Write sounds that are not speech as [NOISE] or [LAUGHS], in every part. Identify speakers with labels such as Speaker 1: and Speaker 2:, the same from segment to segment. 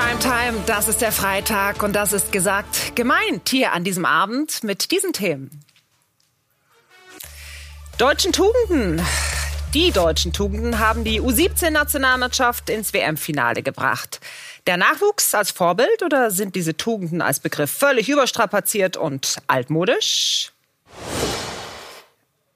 Speaker 1: Primetime, das ist der Freitag und das ist gesagt gemeint hier an diesem Abend mit diesen Themen. Deutschen Tugenden. Die deutschen Tugenden haben die U17-Nationalmannschaft ins WM-Finale gebracht. Der Nachwuchs als Vorbild oder sind diese Tugenden als Begriff völlig überstrapaziert und altmodisch?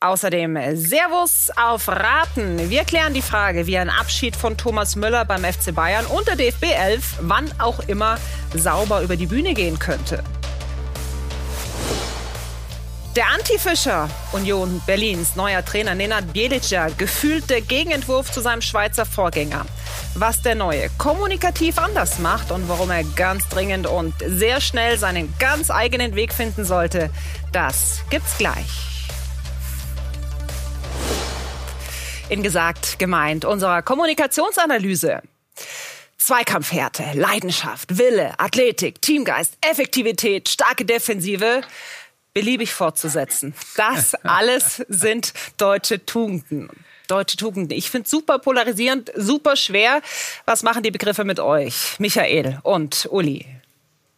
Speaker 1: Außerdem Servus auf Raten. Wir klären die Frage, wie ein Abschied von Thomas Müller beim FC Bayern und der DFB 11 wann auch immer sauber über die Bühne gehen könnte. Der Anti-Fischer Union Berlins neuer Trainer Nenad Bjelica gefühlt der Gegenentwurf zu seinem Schweizer Vorgänger. Was der Neue kommunikativ anders macht und warum er ganz dringend und sehr schnell seinen ganz eigenen Weg finden sollte, das gibt's gleich. In gesagt, gemeint unserer Kommunikationsanalyse. Zweikampfhärte, Leidenschaft, Wille, Athletik, Teamgeist, Effektivität, starke Defensive, beliebig fortzusetzen. Das [LAUGHS] alles sind deutsche Tugenden. Deutsche Tugenden. Ich finde super polarisierend, super schwer. Was machen die Begriffe mit euch, Michael und Uli?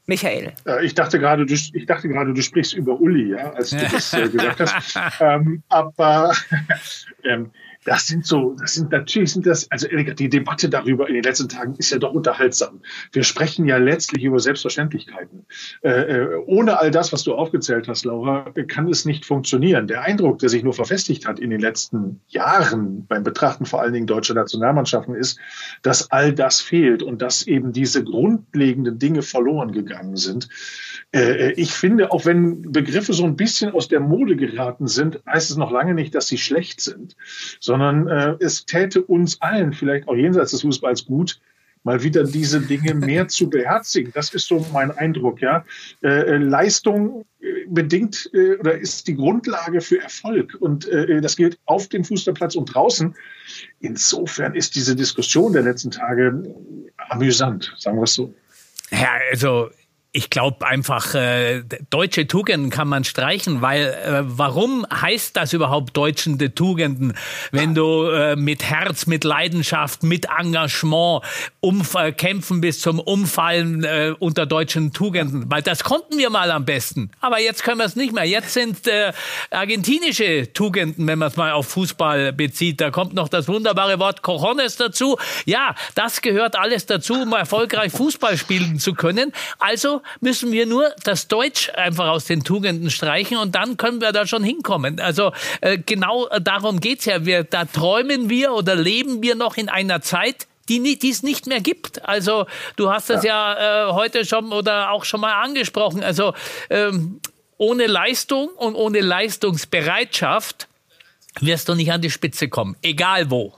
Speaker 1: Michael.
Speaker 2: Ich dachte gerade, du, ich dachte gerade, du sprichst über Uli, ja, als du das äh, gesagt hast. [LAUGHS] ähm, aber [LAUGHS] ähm, das sind so, das sind natürlich sind das, also die Debatte darüber in den letzten Tagen ist ja doch unterhaltsam. Wir sprechen ja letztlich über Selbstverständlichkeiten. Äh, äh, ohne all das, was du aufgezählt hast, Laura, kann es nicht funktionieren. Der Eindruck, der sich nur verfestigt hat in den letzten Jahren beim Betrachten vor allen Dingen deutscher Nationalmannschaften, ist, dass all das fehlt und dass eben diese grundlegenden Dinge verloren gegangen sind. Äh, ich finde, auch wenn Begriffe so ein bisschen aus der Mode geraten sind, heißt es noch lange nicht, dass sie schlecht sind, sondern äh, es täte uns allen, vielleicht auch jenseits des Fußballs, gut, mal wieder diese Dinge mehr zu beherzigen. Das ist so mein Eindruck, ja. Äh, äh Leistung bedingt äh, oder ist die Grundlage für Erfolg. Und äh, das gilt auf dem Fußballplatz und draußen. Insofern ist diese Diskussion der letzten Tage amüsant, sagen wir es so.
Speaker 3: Ja, also ich glaube einfach, äh, deutsche Tugenden kann man streichen, weil äh, warum heißt das überhaupt deutschende Tugenden, wenn du äh, mit Herz, mit Leidenschaft, mit Engagement umkämpfen bis zum Umfallen äh, unter deutschen Tugenden? Weil das konnten wir mal am besten. Aber jetzt können wir es nicht mehr. Jetzt sind äh, argentinische Tugenden, wenn man es mal auf Fußball bezieht. Da kommt noch das wunderbare Wort Cojones dazu. Ja, das gehört alles dazu, um erfolgreich Fußball spielen zu können. Also müssen wir nur das Deutsch einfach aus den Tugenden streichen und dann können wir da schon hinkommen. Also äh, genau darum geht's ja. Wir, da träumen wir oder leben wir noch in einer Zeit, die, die es nicht mehr gibt. Also du hast das ja, ja äh, heute schon oder auch schon mal angesprochen. Also ähm, ohne Leistung und ohne Leistungsbereitschaft wirst du nicht an die Spitze kommen, egal wo.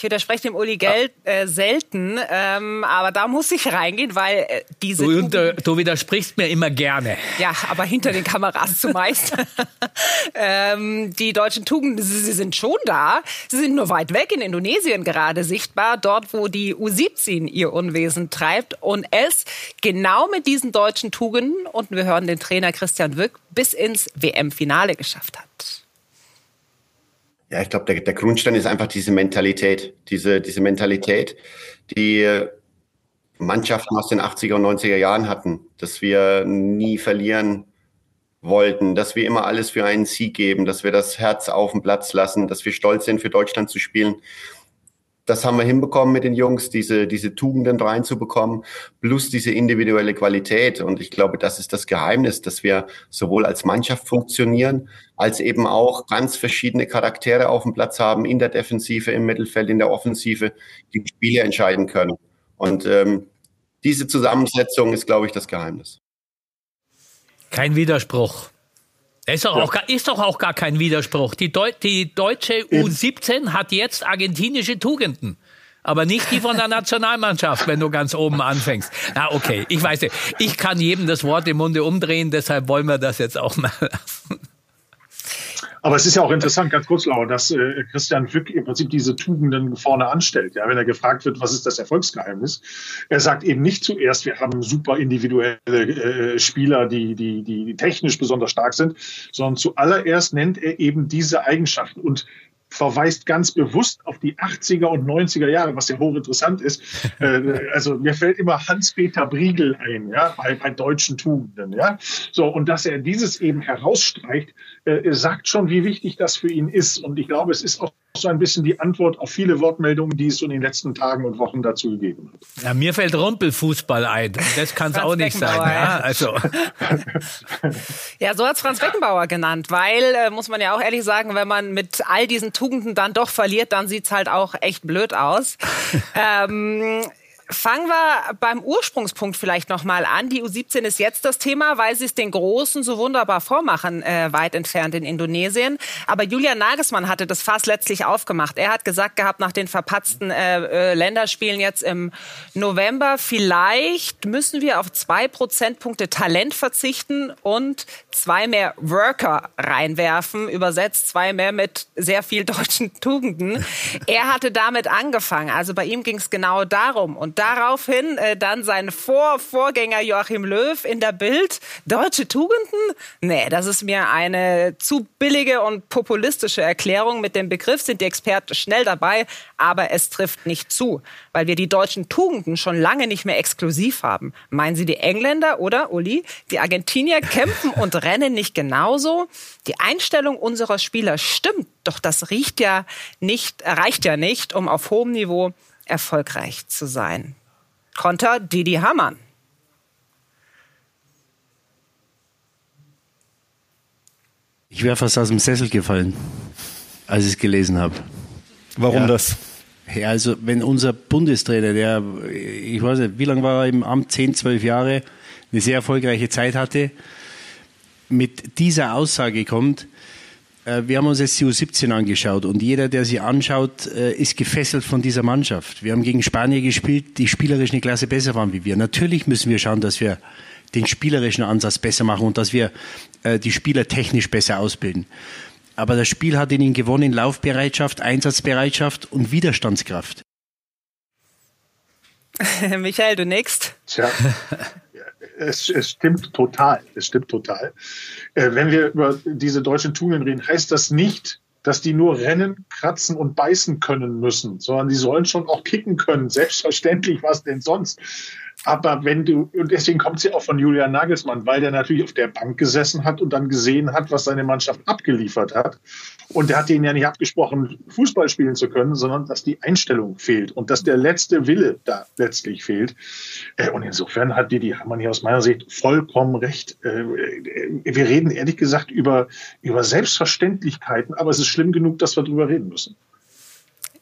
Speaker 1: Ich widerspreche dem Uli Geld äh, selten, ähm, aber da muss ich reingehen, weil äh, diese.
Speaker 3: Du, unter, du, widersprichst mir immer gerne.
Speaker 1: Ja, aber hinter den Kameras zumeist. [LAUGHS] ähm, die deutschen Tugenden, sie, sie sind schon da. Sie sind nur weit weg in Indonesien gerade sichtbar, dort, wo die U17 ihr Unwesen treibt und es genau mit diesen deutschen Tugenden, und wir hören den Trainer Christian Wück, bis ins WM-Finale geschafft hat.
Speaker 4: Ja, ich glaube, der, der Grundstein ist einfach diese Mentalität. Diese, diese Mentalität, die Mannschaften aus den 80er und 90er Jahren hatten, dass wir nie verlieren wollten, dass wir immer alles für einen Sieg geben, dass wir das Herz auf dem Platz lassen, dass wir stolz sind, für Deutschland zu spielen das haben wir hinbekommen mit den Jungs, diese, diese Tugenden reinzubekommen, plus diese individuelle Qualität. Und ich glaube, das ist das Geheimnis, dass wir sowohl als Mannschaft funktionieren, als eben auch ganz verschiedene Charaktere auf dem Platz haben, in der Defensive, im Mittelfeld, in der Offensive, die Spiele entscheiden können. Und ähm, diese Zusammensetzung ist, glaube ich, das Geheimnis.
Speaker 3: Kein Widerspruch. Ist doch, ja. auch, ist doch auch gar kein Widerspruch. Die, Deu die deutsche U17 hat jetzt argentinische Tugenden. Aber nicht die von der [LAUGHS] Nationalmannschaft, wenn du ganz oben anfängst. Na, okay, ich weiß nicht. Ich kann jedem das Wort im Munde umdrehen, deshalb wollen wir das jetzt auch mal lassen.
Speaker 2: Aber es ist ja auch interessant, ganz kurz, Laura, dass äh, Christian Wück im Prinzip diese Tugenden vorne anstellt. Ja, wenn er gefragt wird, was ist das Erfolgsgeheimnis? Er sagt eben nicht zuerst, wir haben super individuelle äh, Spieler, die, die, die technisch besonders stark sind, sondern zuallererst nennt er eben diese Eigenschaften. Und verweist ganz bewusst auf die 80er und 90er Jahre, was ja hochinteressant ist. [LAUGHS] äh, also mir fällt immer Hans-Peter Briegel ein, ja, bei, bei deutschen Tugenden, ja. So, und dass er dieses eben herausstreicht, äh, sagt schon, wie wichtig das für ihn ist. Und ich glaube, es ist auch so ein bisschen die Antwort auf viele Wortmeldungen, die es in den letzten Tagen und Wochen dazu gegeben hat.
Speaker 3: Ja, mir fällt Rumpelfußball ein. Das kann es auch nicht sein. Ja, also.
Speaker 1: ja, so hat es Franz Beckenbauer genannt, weil, äh, muss man ja auch ehrlich sagen, wenn man mit all diesen Tugenden dann doch verliert, dann sieht es halt auch echt blöd aus. [LAUGHS] ähm, Fangen wir beim Ursprungspunkt vielleicht nochmal an. Die U17 ist jetzt das Thema, weil sie es den Großen so wunderbar vormachen, äh, weit entfernt in Indonesien. Aber Julian Nagelsmann hatte das Fass letztlich aufgemacht. Er hat gesagt gehabt, nach den verpatzten äh, äh, Länderspielen jetzt im November, vielleicht müssen wir auf zwei Prozentpunkte Talent verzichten und zwei mehr Worker reinwerfen. Übersetzt zwei mehr mit sehr viel [LAUGHS] deutschen Tugenden. Er hatte damit angefangen. Also bei ihm ging es genau darum. Und daraufhin äh, dann sein Vor-Vorgänger Joachim Löw in der Bild. Deutsche Tugenden? Nee, das ist mir eine zu billige und populistische Erklärung. Mit dem Begriff sind die Experten schnell dabei, aber es trifft nicht zu, weil wir die deutschen Tugenden schon lange nicht mehr exklusiv haben. Meinen Sie die Engländer oder, Uli, die Argentinier [LAUGHS] kämpfen und rennen nicht genauso? Die Einstellung unserer Spieler stimmt, doch das riecht ja nicht, reicht ja nicht, um auf hohem Niveau erfolgreich zu sein. Konter Didi Hamann.
Speaker 5: Ich wäre fast aus dem Sessel gefallen, als ich es gelesen habe.
Speaker 6: Warum
Speaker 5: ja.
Speaker 6: das?
Speaker 5: Ja, also wenn unser Bundestrainer, der, ich weiß nicht, wie lange war er im Amt, 10, 12 Jahre, eine sehr erfolgreiche Zeit hatte, mit dieser Aussage kommt, äh, wir haben uns jetzt die U17 angeschaut und jeder, der sie anschaut, äh, ist gefesselt von dieser Mannschaft. Wir haben gegen Spanien gespielt, die spielerisch eine Klasse besser waren wie wir. Natürlich müssen wir schauen, dass wir den spielerischen Ansatz besser machen und dass wir äh, die Spieler technisch besser ausbilden. Aber das Spiel hat in ihnen gewonnen Laufbereitschaft, Einsatzbereitschaft und Widerstandskraft. [LAUGHS]
Speaker 1: Michael, du nix?
Speaker 2: Tja, [LAUGHS] es, es stimmt total. Es stimmt total. Äh, wenn wir über diese deutschen Tugenden reden, heißt das nicht, dass die nur rennen, kratzen und beißen können müssen, sondern die sollen schon auch kicken können. Selbstverständlich, was denn sonst? Aber wenn du, und deswegen kommt sie auch von Julian Nagelsmann, weil der natürlich auf der Bank gesessen hat und dann gesehen hat, was seine Mannschaft abgeliefert hat. Und der hat denen ja nicht abgesprochen, Fußball spielen zu können, sondern dass die Einstellung fehlt und dass der letzte Wille da letztlich fehlt. Äh, und insofern hat Didi Hamann hier aus meiner Sicht vollkommen recht. Äh, wir reden ehrlich gesagt über, über Selbstverständlichkeiten, aber es ist schlimm genug, dass wir drüber reden müssen.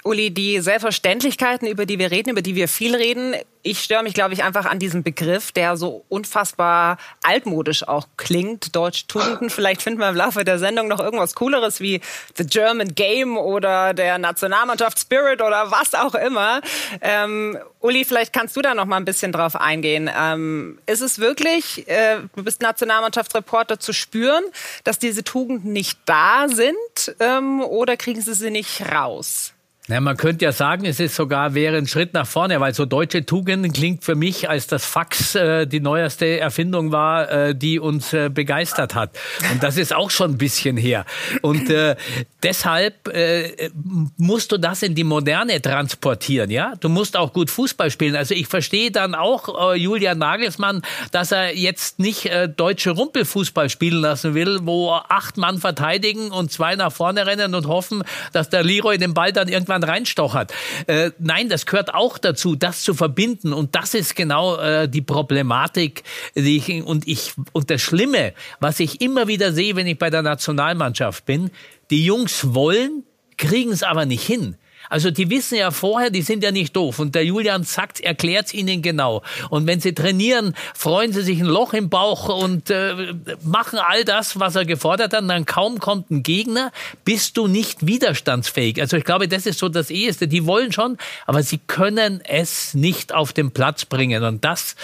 Speaker 1: Uli, die Selbstverständlichkeiten, über die wir reden, über die wir viel reden, ich störe mich, glaube ich, einfach an diesem Begriff, der so unfassbar altmodisch auch klingt. Deutsch Tugenden. Vielleicht finden wir im Laufe der Sendung noch irgendwas Cooleres wie The German Game oder der Nationalmannschaft Spirit oder was auch immer. Ähm, Uli, vielleicht kannst du da noch mal ein bisschen drauf eingehen. Ähm, ist es wirklich, äh, du bist Nationalmannschaftsreporter, zu spüren, dass diese Tugenden nicht da sind ähm, oder kriegen sie sie nicht raus?
Speaker 3: Ja, man könnte ja sagen, es ist sogar wäre ein Schritt nach vorne, weil so deutsche Tugenden klingt für mich, als das Fax äh, die neueste Erfindung war, äh, die uns äh, begeistert hat. Und das ist auch schon ein bisschen her. Und äh, deshalb äh, musst du das in die Moderne transportieren, ja? Du musst auch gut Fußball spielen. Also ich verstehe dann auch äh, Julian Nagelsmann, dass er jetzt nicht äh, deutsche Rumpelfußball spielen lassen will, wo acht Mann verteidigen und zwei nach vorne rennen und hoffen, dass der Leroy den Ball dann irgendwann jemand reinstochert. Äh, nein, das gehört auch dazu, das zu verbinden. Und das ist genau äh, die Problematik. Die ich, und, ich, und das Schlimme, was ich immer wieder sehe, wenn ich bei der Nationalmannschaft bin, die Jungs wollen, kriegen es aber nicht hin. Also die wissen ja vorher, die sind ja nicht doof. Und der Julian sagt, erklärt es ihnen genau. Und wenn sie trainieren, freuen sie sich ein Loch im Bauch und äh, machen all das, was er gefordert hat. Und dann kaum kommt ein Gegner, bist du nicht widerstandsfähig. Also ich glaube, das ist so das Eheste. Die wollen schon, aber sie können es nicht auf den Platz bringen. Und das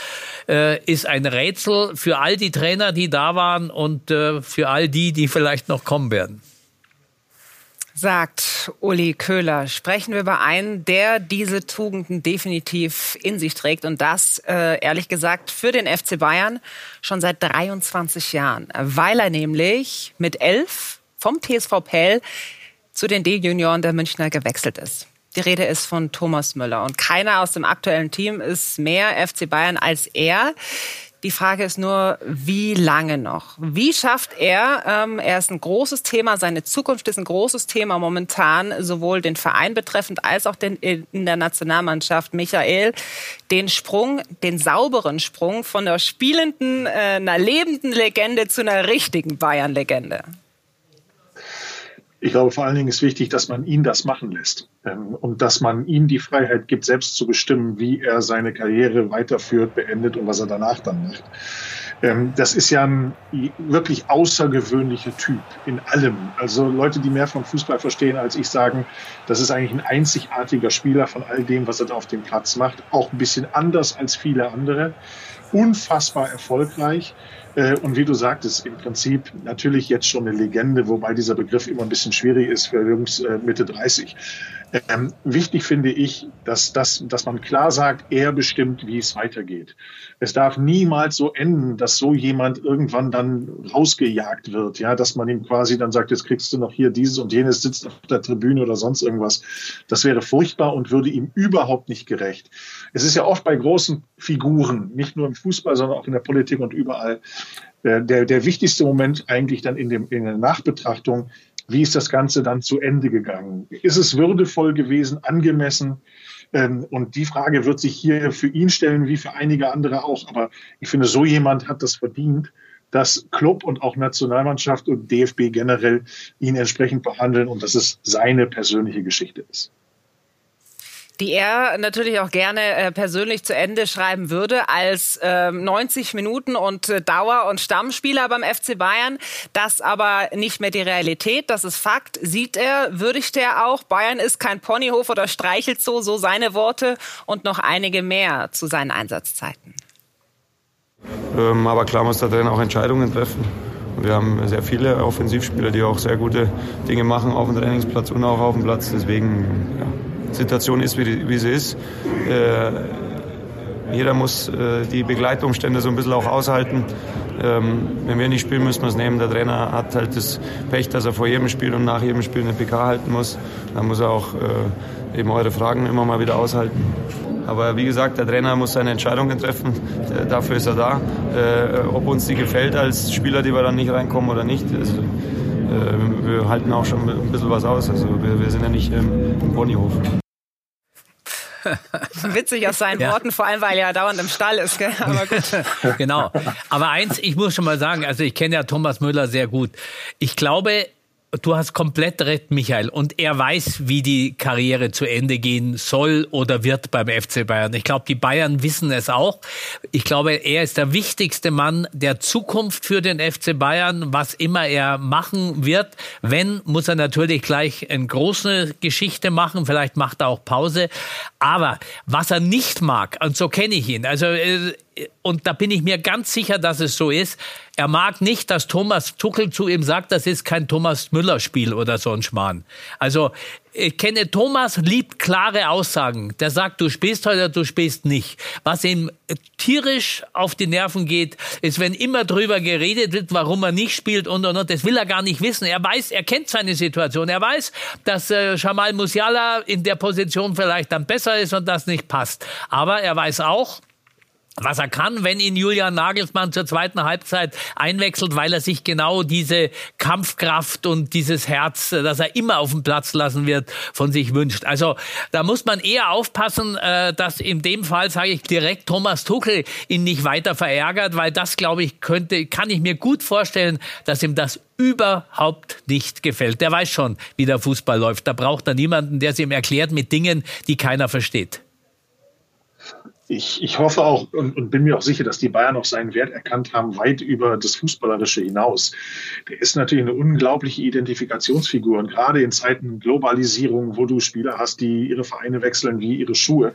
Speaker 3: äh, ist ein Rätsel für all die Trainer, die da waren und äh, für all die, die vielleicht noch kommen werden
Speaker 1: sagt Uli Köhler. Sprechen wir über einen, der diese Tugenden definitiv in sich trägt und das, äh, ehrlich gesagt, für den FC Bayern schon seit 23 Jahren, weil er nämlich mit elf vom TSV Pell zu den D-Junioren der Münchner gewechselt ist. Die Rede ist von Thomas Müller. Und keiner aus dem aktuellen Team ist mehr FC Bayern als er. Die Frage ist nur, wie lange noch? Wie schafft er, ähm, er ist ein großes Thema, seine Zukunft ist ein großes Thema momentan, sowohl den Verein betreffend als auch den, in der Nationalmannschaft. Michael, den Sprung, den sauberen Sprung von der spielenden, äh, einer lebenden Legende zu einer richtigen Bayern-Legende.
Speaker 2: Ich glaube, vor allen Dingen ist wichtig, dass man ihn das machen lässt ähm, und dass man ihm die Freiheit gibt, selbst zu bestimmen, wie er seine Karriere weiterführt, beendet und was er danach dann macht. Ähm, das ist ja ein wirklich außergewöhnlicher Typ in allem. Also Leute, die mehr vom Fußball verstehen als ich, sagen, das ist eigentlich ein einzigartiger Spieler von all dem, was er da auf dem Platz macht. Auch ein bisschen anders als viele andere. Unfassbar erfolgreich und wie du sagtest, im Prinzip natürlich jetzt schon eine Legende, wobei dieser Begriff immer ein bisschen schwierig ist für Jungs äh, Mitte 30. Ähm, wichtig finde ich, dass, dass, dass man klar sagt, er bestimmt, wie es weitergeht. Es darf niemals so enden, dass so jemand irgendwann dann rausgejagt wird, ja, dass man ihm quasi dann sagt, jetzt kriegst du noch hier dieses und jenes, sitzt auf der Tribüne oder sonst irgendwas. Das wäre furchtbar und würde ihm überhaupt nicht gerecht. Es ist ja oft bei großen Figuren, nicht nur im Fußball, sondern auch in der Politik und überall, der, der wichtigste Moment eigentlich dann in, dem, in der Nachbetrachtung, wie ist das Ganze dann zu Ende gegangen? Ist es würdevoll gewesen, angemessen? Ähm, und die Frage wird sich hier für ihn stellen, wie für einige andere auch. Aber ich finde, so jemand hat das verdient, dass Club und auch Nationalmannschaft und DFB generell ihn entsprechend behandeln und dass es seine persönliche Geschichte ist
Speaker 1: die er natürlich auch gerne äh, persönlich zu Ende schreiben würde als äh, 90 Minuten und äh, Dauer- und Stammspieler beim FC Bayern. Das aber nicht mehr die Realität, das ist Fakt. Sieht er, würdigt er auch. Bayern ist kein Ponyhof oder streichelt so, so seine Worte und noch einige mehr zu seinen Einsatzzeiten.
Speaker 6: Ähm, aber klar muss der Trainer auch Entscheidungen treffen. Wir haben sehr viele Offensivspieler, die auch sehr gute Dinge machen auf dem Trainingsplatz und auch auf dem Platz. Deswegen ja, Situation ist, wie, wie sie ist. Äh, jeder muss äh, die Begleitumstände so ein bisschen auch aushalten. Ähm, wenn wir nicht spielen, müssen wir es nehmen. Der Trainer hat halt das Pech, dass er vor jedem Spiel und nach jedem Spiel eine PK halten muss. Dann muss er auch äh, eben eure Fragen immer mal wieder aushalten. Aber wie gesagt, der Trainer muss seine Entscheidungen treffen. Äh, dafür ist er da. Äh, ob uns die gefällt als Spieler, die wir dann nicht reinkommen oder nicht, also, äh, wir halten auch schon ein bisschen was aus. Also wir, wir sind ja nicht ähm, im Ponyhof. [LAUGHS]
Speaker 1: Witzig aus seinen ja. Worten, vor allem weil er dauernd im Stall ist. Gell? Aber
Speaker 3: gut. [LAUGHS] genau. Aber eins, ich muss schon mal sagen, also ich kenne ja Thomas Müller sehr gut. Ich glaube, Du hast komplett recht, Michael. Und er weiß, wie die Karriere zu Ende gehen soll oder wird beim FC Bayern. Ich glaube, die Bayern wissen es auch. Ich glaube, er ist der wichtigste Mann der Zukunft für den FC Bayern, was immer er machen wird. Wenn, muss er natürlich gleich eine große Geschichte machen. Vielleicht macht er auch Pause. Aber was er nicht mag, und so kenne ich ihn, also äh, und da bin ich mir ganz sicher, dass es so ist. Er mag nicht, dass Thomas Tuchel zu ihm sagt, das ist kein Thomas Müller Spiel oder so ein Schmarrn. Also ich kenne Thomas liebt klare Aussagen. Der sagt, du spielst heute, du spielst nicht. Was ihm tierisch auf die Nerven geht, ist, wenn immer drüber geredet wird, warum er nicht spielt und und und. Das will er gar nicht wissen. Er weiß, er kennt seine Situation. Er weiß, dass äh, Jamal Musiala in der Position vielleicht dann besser ist und das nicht passt. Aber er weiß auch, was er kann, wenn ihn Julian Nagelsmann zur zweiten Halbzeit einwechselt, weil er sich genau diese Kampfkraft und dieses Herz, das er immer auf dem Platz lassen wird, von sich wünscht. Also da muss man eher aufpassen, äh, dass in dem Fall, sage ich direkt, Thomas Tuchel ihn nicht weiter verärgert, weil das, glaube ich, könnte, kann ich mir gut vorstellen, dass ihm das überhaupt nicht gefällt. Der weiß schon, wie der Fußball läuft. Da braucht er niemanden, der es ihm erklärt mit Dingen, die keiner versteht
Speaker 2: ich, ich hoffe auch und, und, bin mir auch sicher, dass die Bayern auch seinen Wert erkannt haben, weit über das Fußballerische hinaus. Der ist natürlich eine unglaubliche Identifikationsfigur und gerade in Zeiten Globalisierung, wo du Spieler hast, die ihre Vereine wechseln wie ihre Schuhe,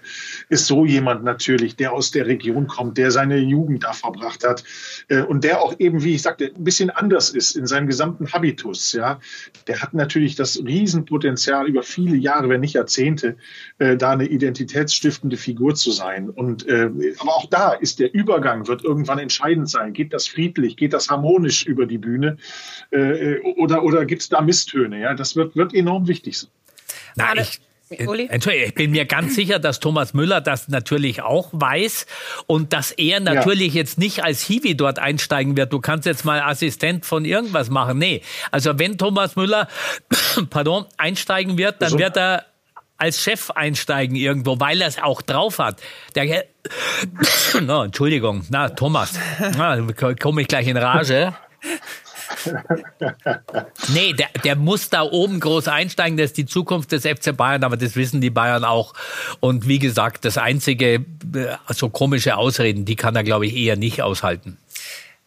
Speaker 2: ist so jemand natürlich, der aus der Region kommt, der seine Jugend da verbracht hat äh, und der auch eben, wie ich sagte, ein bisschen anders ist in seinem gesamten Habitus. Ja, der hat natürlich das Riesenpotenzial über viele Jahre, wenn nicht Jahrzehnte, äh, da eine identitätsstiftende Figur zu sein. Und äh, aber auch da ist der Übergang wird irgendwann entscheidend sein. Geht das friedlich? Geht das harmonisch über die Bühne? Äh, oder oder gibt es da Misstöne? Ja, das wird wird enorm wichtig sein.
Speaker 3: Na, ich, Entschuldigung, ich bin mir ganz sicher, dass Thomas Müller das natürlich auch weiß und dass er natürlich ja. jetzt nicht als Hiwi dort einsteigen wird. Du kannst jetzt mal Assistent von irgendwas machen. Nee, also wenn Thomas Müller, [COUGHS] pardon, einsteigen wird, dann wird er als Chef einsteigen irgendwo, weil er es auch drauf hat. Der, [COUGHS] no, Entschuldigung, na Thomas, na, komme ich gleich in Rage. nee, der, der muss da oben groß einsteigen. Das ist die Zukunft des FC Bayern, aber das wissen die Bayern auch. Und wie gesagt, das einzige, äh, so komische Ausreden, die kann er, glaube ich, eher nicht aushalten.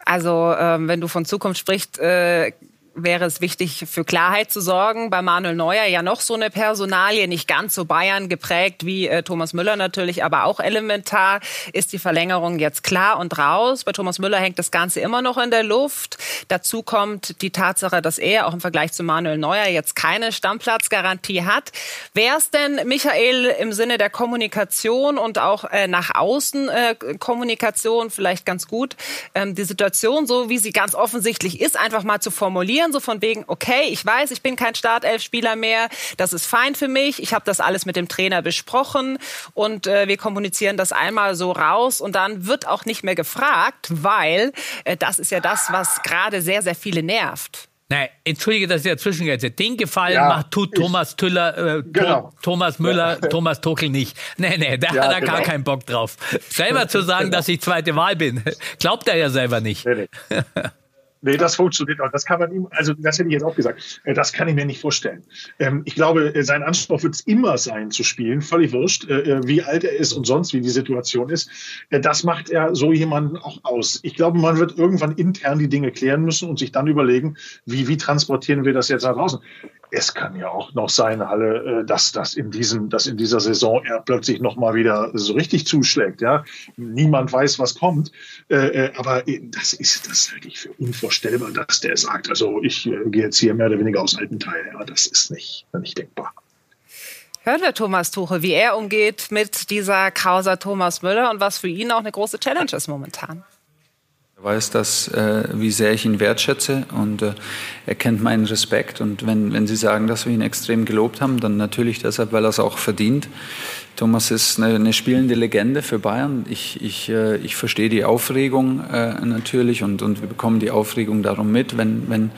Speaker 1: Also, ähm, wenn du von Zukunft sprichst, äh, wäre es wichtig, für Klarheit zu sorgen. Bei Manuel Neuer ja noch so eine Personalie, nicht ganz so Bayern geprägt wie äh, Thomas Müller natürlich, aber auch elementar. Ist die Verlängerung jetzt klar und raus? Bei Thomas Müller hängt das Ganze immer noch in der Luft. Dazu kommt die Tatsache, dass er auch im Vergleich zu Manuel Neuer jetzt keine Stammplatzgarantie hat. Wäre es denn, Michael, im Sinne der Kommunikation und auch äh, nach außen äh, Kommunikation vielleicht ganz gut, ähm, die Situation so, wie sie ganz offensichtlich ist, einfach mal zu formulieren? Kommunizieren, so von wegen, okay, ich weiß, ich bin kein Startelf-Spieler mehr, das ist fein für mich, ich habe das alles mit dem Trainer besprochen und äh, wir kommunizieren das einmal so raus und dann wird auch nicht mehr gefragt, weil äh, das ist ja das, was gerade sehr, sehr viele nervt.
Speaker 3: Nein, entschuldige, dass ich dazwischen gehe. Den Gefallen ja, macht tut Thomas Tüller, äh, genau. Thomas Müller, ja. Thomas Tuchel nicht. Nee, nee, da ja, hat er genau. gar keinen Bock drauf. Selber zu sagen, genau. dass ich zweite Wahl bin, [LAUGHS] glaubt er ja selber nicht. Nee, nee.
Speaker 2: Nee, das funktioniert auch. Das kann man ihm, also das hätte ich jetzt auch gesagt. Äh, das kann ich mir nicht vorstellen. Ähm, ich glaube, äh, sein Anspruch wird es immer sein zu spielen, völlig wurscht, äh, wie alt er ist und sonst wie die Situation ist. Das macht er so jemanden auch aus. Ich glaube, man wird irgendwann intern die Dinge klären müssen und sich dann überlegen, wie, wie transportieren wir das jetzt nach draußen es kann ja auch noch sein, Halle, äh, dass das in diesem, dass in dieser Saison er plötzlich noch mal wieder so richtig zuschlägt. Ja, niemand weiß, was kommt, äh, äh, aber das ist das halte ich für unvorstellbar, dass der sagt, also ich gehe jetzt hier mehr oder weniger aus alten Teil. Ja, das ist nicht, nicht denkbar.
Speaker 1: Hören wir Thomas Tuche, wie er umgeht mit dieser Causa Thomas Müller und was für ihn auch eine große Challenge ist momentan.
Speaker 7: Er weiß, dass, äh, wie sehr ich ihn wertschätze und äh, er kennt meinen Respekt. Und wenn, wenn Sie sagen, dass wir ihn extrem gelobt haben, dann natürlich deshalb, weil er es auch verdient. Thomas ist eine, eine spielende Legende für Bayern. Ich, ich, äh, ich verstehe die Aufregung äh, natürlich und, und wir bekommen die Aufregung darum mit, wenn, wenn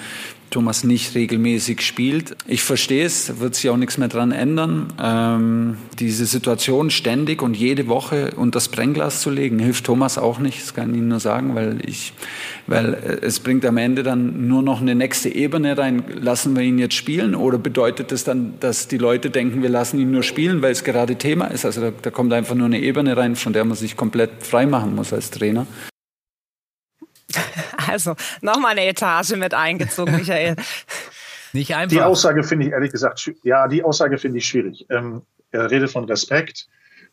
Speaker 7: Thomas nicht regelmäßig spielt. Ich verstehe es, wird sich auch nichts mehr dran ändern. Ähm, diese Situation ständig und jede Woche unter das Brennglas zu legen, hilft Thomas auch nicht, das kann ich Ihnen nur sagen, weil, ich, weil äh, es bringt am Ende dann nur noch eine nächste Ebene rein. Lassen wir ihn jetzt spielen oder bedeutet es das dann, dass die Leute denken, wir lassen ihn nur spielen, weil es gerade Thema ist? Also da, da kommt einfach nur eine Ebene rein, von der man sich komplett frei machen muss als Trainer. [LAUGHS]
Speaker 1: Also nochmal eine Etage mit eingezogen, Michael.
Speaker 2: Nicht einfach. Die Aussage finde ich ehrlich gesagt, ja, die Aussage finde ich schwierig. Ähm, er redet von Respekt.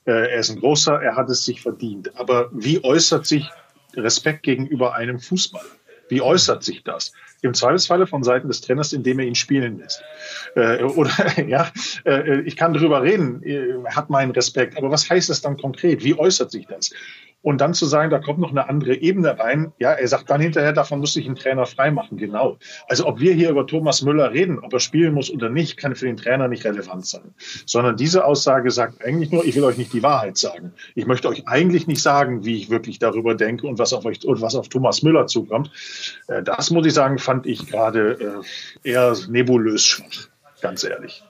Speaker 2: Äh, er ist ein großer, er hat es sich verdient. Aber wie äußert sich Respekt gegenüber einem Fußballer? Wie äußert sich das? Im Zweifelsfalle von Seiten des Trainers, indem er ihn spielen lässt. Äh, oder [LAUGHS] ja, äh, ich kann darüber reden, er hat meinen Respekt. Aber was heißt das dann konkret? Wie äußert sich das? Und dann zu sagen, da kommt noch eine andere Ebene rein. Ja, er sagt dann hinterher, davon muss sich ein Trainer freimachen. Genau. Also ob wir hier über Thomas Müller reden, ob er spielen muss oder nicht, kann für den Trainer nicht relevant sein. Sondern diese Aussage sagt eigentlich nur, ich will euch nicht die Wahrheit sagen. Ich möchte euch eigentlich nicht sagen, wie ich wirklich darüber denke und was auf euch und was auf Thomas Müller zukommt. Äh, das muss ich sagen, fand ich gerade äh, eher nebulös schwach. Ganz ehrlich.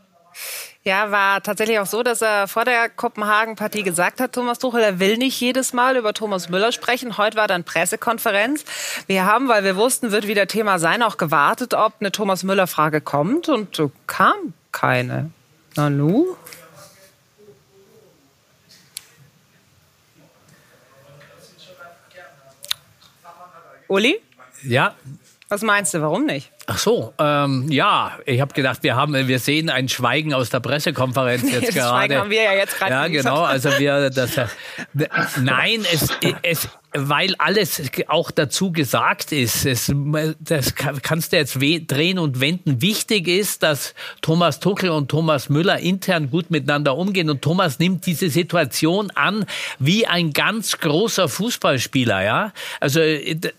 Speaker 1: Ja, war tatsächlich auch so, dass er vor der Kopenhagen-Partie gesagt hat, Thomas Tuchel, er will nicht jedes Mal über Thomas Müller sprechen. Heute war dann Pressekonferenz. Wir haben, weil wir wussten, wird wieder Thema sein, auch gewartet, ob eine Thomas Müller-Frage kommt und so kam keine. Nanu? Uli?
Speaker 3: Ja.
Speaker 1: Was meinst du, warum nicht?
Speaker 3: Ach so, ähm, ja, ich habe gedacht, wir haben, wir sehen ein Schweigen aus der Pressekonferenz [LAUGHS] jetzt
Speaker 1: das
Speaker 3: gerade.
Speaker 1: Schweigen haben wir ja jetzt gerade.
Speaker 3: Ja, genau. Also wir, das, nein, es, es, weil alles auch dazu gesagt ist. Es, das kannst du jetzt drehen und wenden. Wichtig ist, dass Thomas Tuchel und Thomas Müller intern gut miteinander umgehen. Und Thomas nimmt diese Situation an wie ein ganz großer Fußballspieler. Ja, also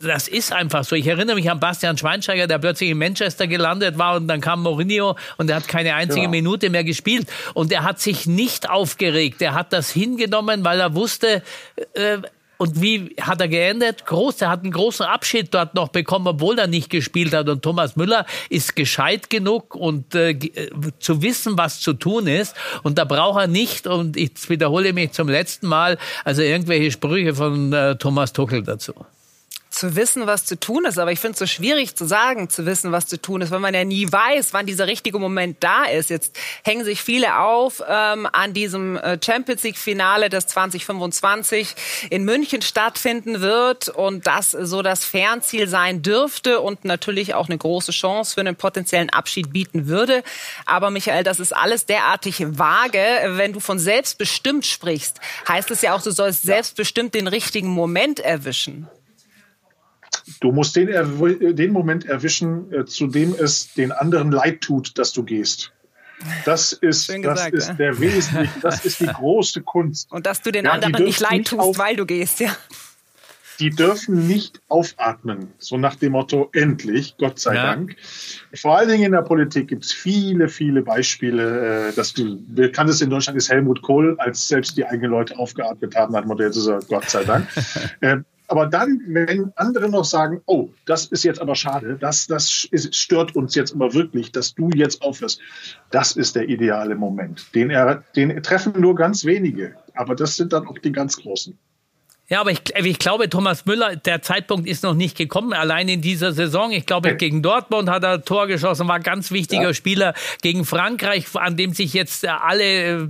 Speaker 3: das ist einfach so. Ich erinnere mich an Bastian Schweinsteiger, der plötzlich in Manchester gelandet war und dann kam Mourinho und er hat keine einzige ja. Minute mehr gespielt. Und er hat sich nicht aufgeregt. Er hat das hingenommen, weil er wusste, äh, und wie hat er geendet? Groß, er hat einen großen Abschied dort noch bekommen, obwohl er nicht gespielt hat. Und Thomas Müller ist gescheit genug und äh, äh, zu wissen, was zu tun ist. Und da braucht er nicht, und ich wiederhole mich zum letzten Mal, also irgendwelche Sprüche von äh, Thomas Tuchel dazu
Speaker 1: zu wissen, was zu tun ist. Aber ich finde es so schwierig zu sagen, zu wissen, was zu tun ist, weil man ja nie weiß, wann dieser richtige Moment da ist. Jetzt hängen sich viele auf ähm, an diesem äh, Champions League-Finale, das 2025 in München stattfinden wird und das so das Fernziel sein dürfte und natürlich auch eine große Chance für einen potenziellen Abschied bieten würde. Aber Michael, das ist alles derartig vage. Wenn du von selbstbestimmt sprichst, heißt es ja auch, du sollst selbstbestimmt den richtigen Moment erwischen.
Speaker 2: Du musst den, den Moment erwischen, äh, zu dem es den anderen leid tut, dass du gehst. Das ist, gesagt, das ist ja. der wesentliche, das ist die große Kunst.
Speaker 1: Und dass du den ja, anderen nicht leid tust, auf, weil du gehst, ja.
Speaker 2: Die dürfen nicht aufatmen, so nach dem Motto, endlich, Gott sei ja. Dank. Vor allen Dingen in der Politik gibt es viele, viele Beispiele. Äh, das bekannteste in Deutschland ist Helmut Kohl, als selbst die eigenen Leute aufgeatmet haben, hat man jetzt gesagt, Gott sei Dank. [LAUGHS] Aber dann, wenn andere noch sagen, oh, das ist jetzt aber schade, das, das ist, stört uns jetzt aber wirklich, dass du jetzt aufhörst, das ist der ideale Moment. Den, er, den treffen nur ganz wenige, aber das sind dann auch die ganz Großen.
Speaker 3: Ja, aber ich, ich, glaube, Thomas Müller, der Zeitpunkt ist noch nicht gekommen, allein in dieser Saison. Ich glaube, okay. gegen Dortmund hat er Tor geschossen, war ganz wichtiger ja. Spieler. Gegen Frankreich, an dem sich jetzt alle äh,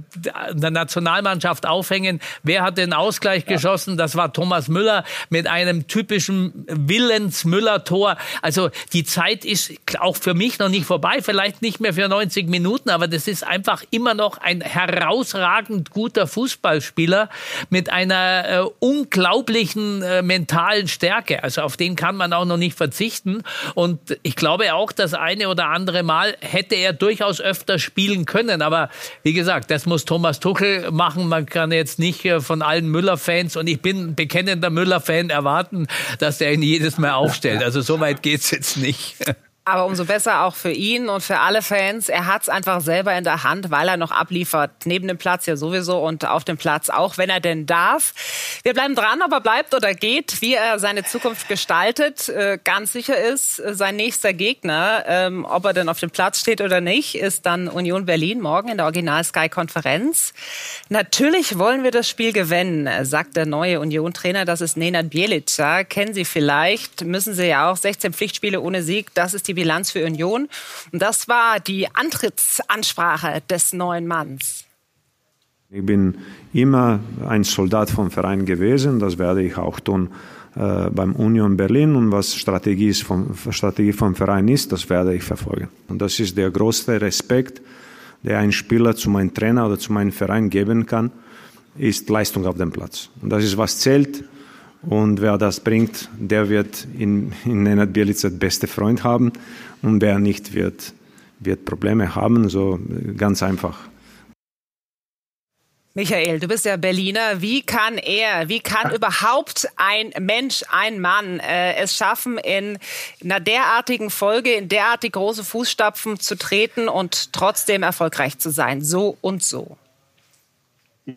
Speaker 3: der Nationalmannschaft aufhängen. Wer hat den Ausgleich ja. geschossen? Das war Thomas Müller mit einem typischen Willens-Müller-Tor. Also die Zeit ist auch für mich noch nicht vorbei, vielleicht nicht mehr für 90 Minuten, aber das ist einfach immer noch ein herausragend guter Fußballspieler mit einer äh, unglaublichen äh, mentalen Stärke. Also auf den kann man auch noch nicht verzichten. Und ich glaube auch, das eine oder andere Mal hätte er durchaus öfter spielen können. Aber wie gesagt, das muss Thomas Tuchel machen. Man kann jetzt nicht äh, von allen Müller-Fans, und ich bin bekennender Müller-Fan, erwarten, dass er ihn jedes Mal aufstellt. Also so weit geht's jetzt nicht. [LAUGHS]
Speaker 1: Aber umso besser auch für ihn und für alle Fans. Er hat es einfach selber in der Hand, weil er noch abliefert. Neben dem Platz ja sowieso und auf dem Platz auch, wenn er denn darf. Wir bleiben dran, ob er bleibt oder geht, wie er seine Zukunft gestaltet. Äh, ganz sicher ist, äh, sein nächster Gegner, ähm, ob er denn auf dem Platz steht oder nicht, ist dann Union Berlin morgen in der Original-Sky-Konferenz. Natürlich wollen wir das Spiel gewinnen, sagt der neue Union-Trainer. Das ist Nenad Bielica. Kennen Sie vielleicht, müssen Sie ja auch. 16 Pflichtspiele ohne Sieg, das ist die die Bilanz für Union. Und das war die Antrittsansprache des neuen Manns.
Speaker 6: Ich bin immer ein Soldat vom Verein gewesen, das werde ich auch tun äh, beim Union Berlin und was Strategie, ist vom, Strategie vom Verein ist, das werde ich verfolgen. Und das ist der größte Respekt, der ein Spieler zu meinem Trainer oder zu meinem Verein geben kann, ist Leistung auf dem Platz. Und das ist was zählt und wer das bringt, der wird in, in Nenad Bielica beste Freund haben. Und wer nicht, wird, wird Probleme haben. So ganz einfach.
Speaker 1: Michael, du bist ja Berliner. Wie kann er, wie kann überhaupt ein Mensch, ein Mann äh, es schaffen, in einer derartigen Folge, in derartig große Fußstapfen zu treten und trotzdem erfolgreich zu sein? So und so.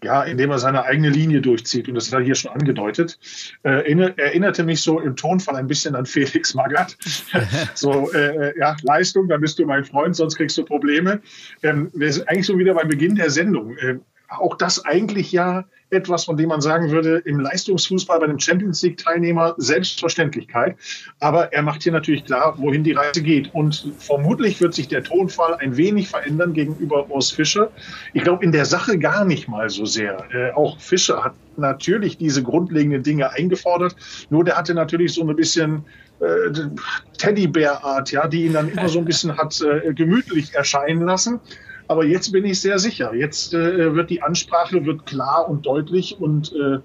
Speaker 2: Ja, indem er seine eigene Linie durchzieht. Und das hat er hier schon angedeutet. Äh, erinnerte mich so im Tonfall ein bisschen an Felix Magath. [LAUGHS] so, äh, äh, ja, Leistung, dann bist du mein Freund, sonst kriegst du Probleme. Ähm, wir sind eigentlich so wieder beim Beginn der Sendung. Äh, Auch das eigentlich ja etwas, von dem man sagen würde, im Leistungsfußball bei einem Champions League-Teilnehmer Selbstverständlichkeit. Aber er macht hier natürlich klar, wohin die Reise geht. Und vermutlich wird sich der Tonfall ein wenig verändern gegenüber Urs Fischer. Ich glaube, in der Sache gar nicht mal so sehr. Äh, auch Fischer hat natürlich diese grundlegenden Dinge eingefordert. Nur der hatte natürlich so ein bisschen äh, Teddybär-Art, ja, die ihn dann immer so ein bisschen hat äh, gemütlich erscheinen lassen. Aber jetzt bin ich sehr sicher. Jetzt äh, wird die Ansprache wird klar und deutlich und äh,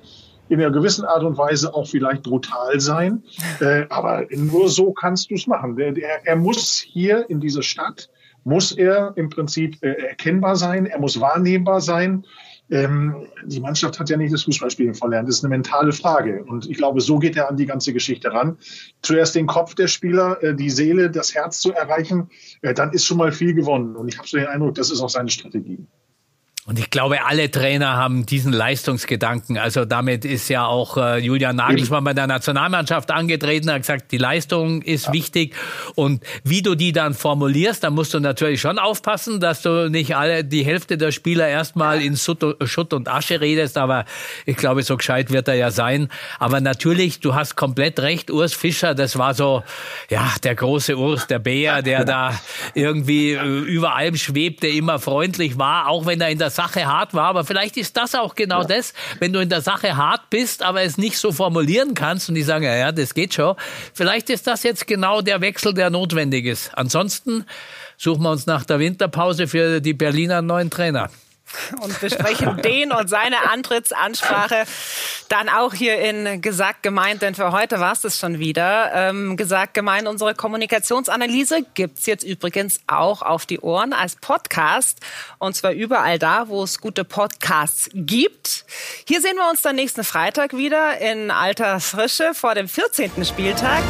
Speaker 2: in einer gewissen Art und Weise auch vielleicht brutal sein. Äh, aber nur so kannst du es machen. Der, der, er muss hier in dieser Stadt, muss er im Prinzip äh, erkennbar sein, er muss wahrnehmbar sein ähm, die Mannschaft hat ja nicht das Fußballspielen verlernt. Das ist eine mentale Frage. Und ich glaube, so geht er an die ganze Geschichte ran. Zuerst den Kopf der Spieler, äh, die Seele, das Herz zu erreichen, äh, dann ist schon mal viel gewonnen. Und ich habe so den Eindruck, das ist auch seine Strategie.
Speaker 3: Und ich glaube, alle Trainer haben diesen Leistungsgedanken. Also damit ist ja auch äh, Julian Nagelsmann bei der Nationalmannschaft angetreten, hat gesagt, die Leistung ist ja. wichtig. Und wie du die dann formulierst, da musst du natürlich schon aufpassen, dass du nicht alle die Hälfte der Spieler erstmal in Schutt und Asche redest. Aber ich glaube, so gescheit wird er ja sein. Aber natürlich, du hast komplett recht, Urs Fischer, das war so, ja, der große Urs, der Bär, der [LAUGHS] da irgendwie äh, über allem schwebte, immer freundlich war, auch wenn er in der Sache hart war. Aber vielleicht ist das auch genau ja. das, wenn du in der Sache hart bist, aber es nicht so formulieren kannst und die sagen, ja, ja, das geht schon. Vielleicht ist das jetzt genau der Wechsel, der notwendig ist. Ansonsten suchen wir uns nach der Winterpause für die Berliner einen neuen Trainer
Speaker 1: und besprechen den und seine Antrittsansprache dann auch hier in Gesagt gemeint, denn für heute war es das schon wieder. Ähm, gesagt gemeint, unsere Kommunikationsanalyse gibt's jetzt übrigens auch auf die Ohren als Podcast und zwar überall da, wo es gute Podcasts gibt. Hier sehen wir uns dann nächsten Freitag wieder in alter Frische vor dem 14. Spieltag.